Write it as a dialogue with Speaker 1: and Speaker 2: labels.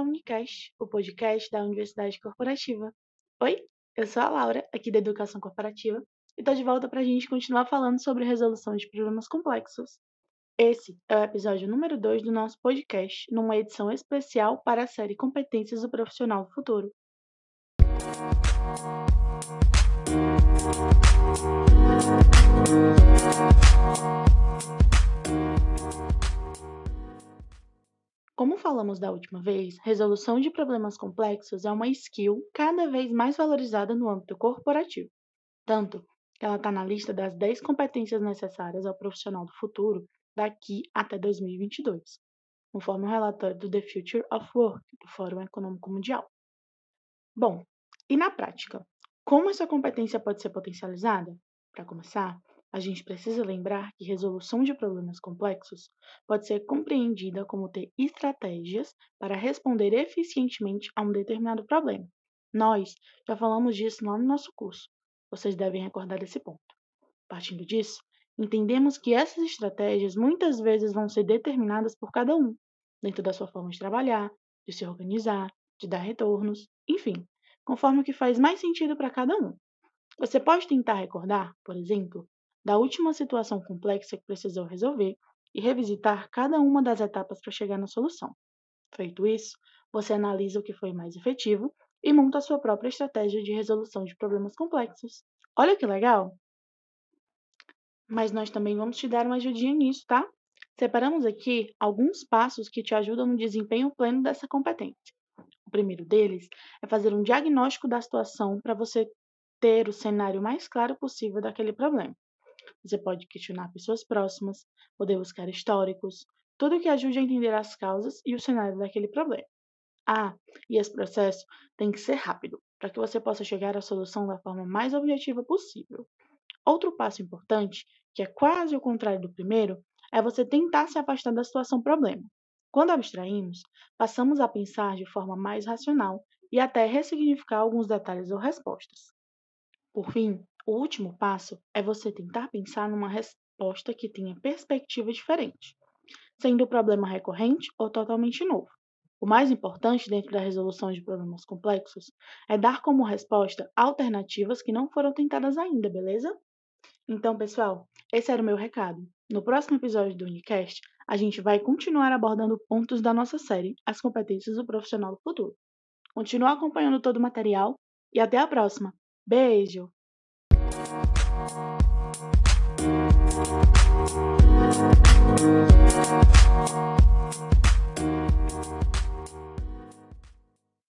Speaker 1: Unicast, o podcast da Universidade Corporativa. Oi, eu sou a Laura, aqui da Educação Corporativa, e estou de volta para a gente continuar falando sobre resolução de problemas complexos. Esse é o episódio número 2 do nosso podcast, numa edição especial para a série Competências do Profissional do Futuro. Falamos da última vez, resolução de problemas complexos é uma skill cada vez mais valorizada no âmbito corporativo, tanto que ela está na lista das 10 competências necessárias ao profissional do futuro daqui até 2022, conforme o relatório do The Future of Work do Fórum Econômico Mundial. Bom, e na prática, como essa competência pode ser potencializada? Para começar, a gente precisa lembrar que resolução de problemas complexos pode ser compreendida como ter estratégias para responder eficientemente a um determinado problema. Nós já falamos disso lá no nosso curso. Vocês devem recordar desse ponto. Partindo disso, entendemos que essas estratégias muitas vezes vão ser determinadas por cada um, dentro da sua forma de trabalhar, de se organizar, de dar retornos, enfim, conforme o que faz mais sentido para cada um. Você pode tentar recordar, por exemplo, da última situação complexa que precisou resolver e revisitar cada uma das etapas para chegar na solução. Feito isso, você analisa o que foi mais efetivo e monta a sua própria estratégia de resolução de problemas complexos. Olha que legal! Mas nós também vamos te dar uma ajudinha nisso, tá? Separamos aqui alguns passos que te ajudam no desempenho pleno dessa competência. O primeiro deles é fazer um diagnóstico da situação para você ter o cenário mais claro possível daquele problema. Você pode questionar pessoas próximas, poder buscar históricos, tudo que ajude a entender as causas e o cenário daquele problema. Ah, e esse processo tem que ser rápido, para que você possa chegar à solução da forma mais objetiva possível. Outro passo importante, que é quase o contrário do primeiro, é você tentar se afastar da situação problema. Quando abstraímos, passamos a pensar de forma mais racional e até ressignificar alguns detalhes ou respostas. Por fim, o último passo é você tentar pensar numa resposta que tenha perspectiva diferente, sendo o problema recorrente ou totalmente novo. O mais importante dentro da resolução de problemas complexos é dar como resposta alternativas que não foram tentadas ainda, beleza? Então, pessoal, esse era o meu recado. No próximo episódio do Unicast, a gente vai continuar abordando pontos da nossa série As Competências do Profissional do Futuro. Continue acompanhando todo o material e até a próxima. Beijo! Thank you.